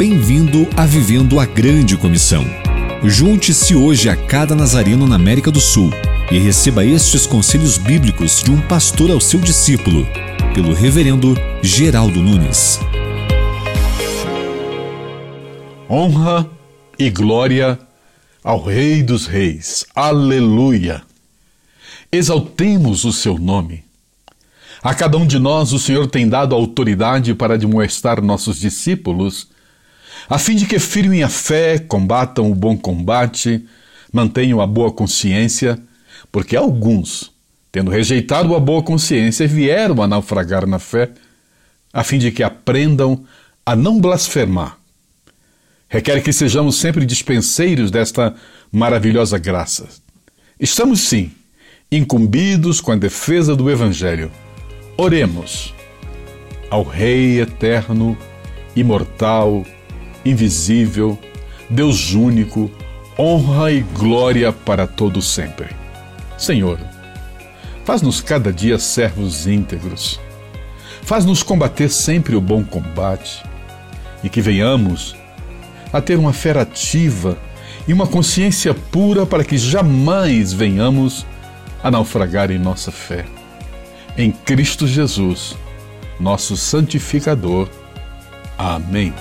Bem-vindo a Vivendo a Grande Comissão. Junte-se hoje a cada nazareno na América do Sul e receba estes conselhos bíblicos de um pastor ao seu discípulo, pelo Reverendo Geraldo Nunes. Honra e glória ao Rei dos Reis. Aleluia! Exaltemos o seu nome. A cada um de nós o Senhor tem dado autoridade para demonstrar nossos discípulos, a fim de que firmem a fé, combatam o bom combate, mantenham a boa consciência, porque alguns, tendo rejeitado a boa consciência, vieram a naufragar na fé, a fim de que aprendam a não blasfemar. Requer que sejamos sempre dispenseiros desta maravilhosa graça. Estamos, sim, incumbidos com a defesa do Evangelho. Oremos ao Rei eterno, imortal, invisível, Deus único, honra e glória para todo sempre. Senhor, faz-nos cada dia servos íntegros. Faz-nos combater sempre o bom combate e que venhamos a ter uma fé ativa e uma consciência pura para que jamais venhamos a naufragar em nossa fé. Em Cristo Jesus, nosso santificador. Amém.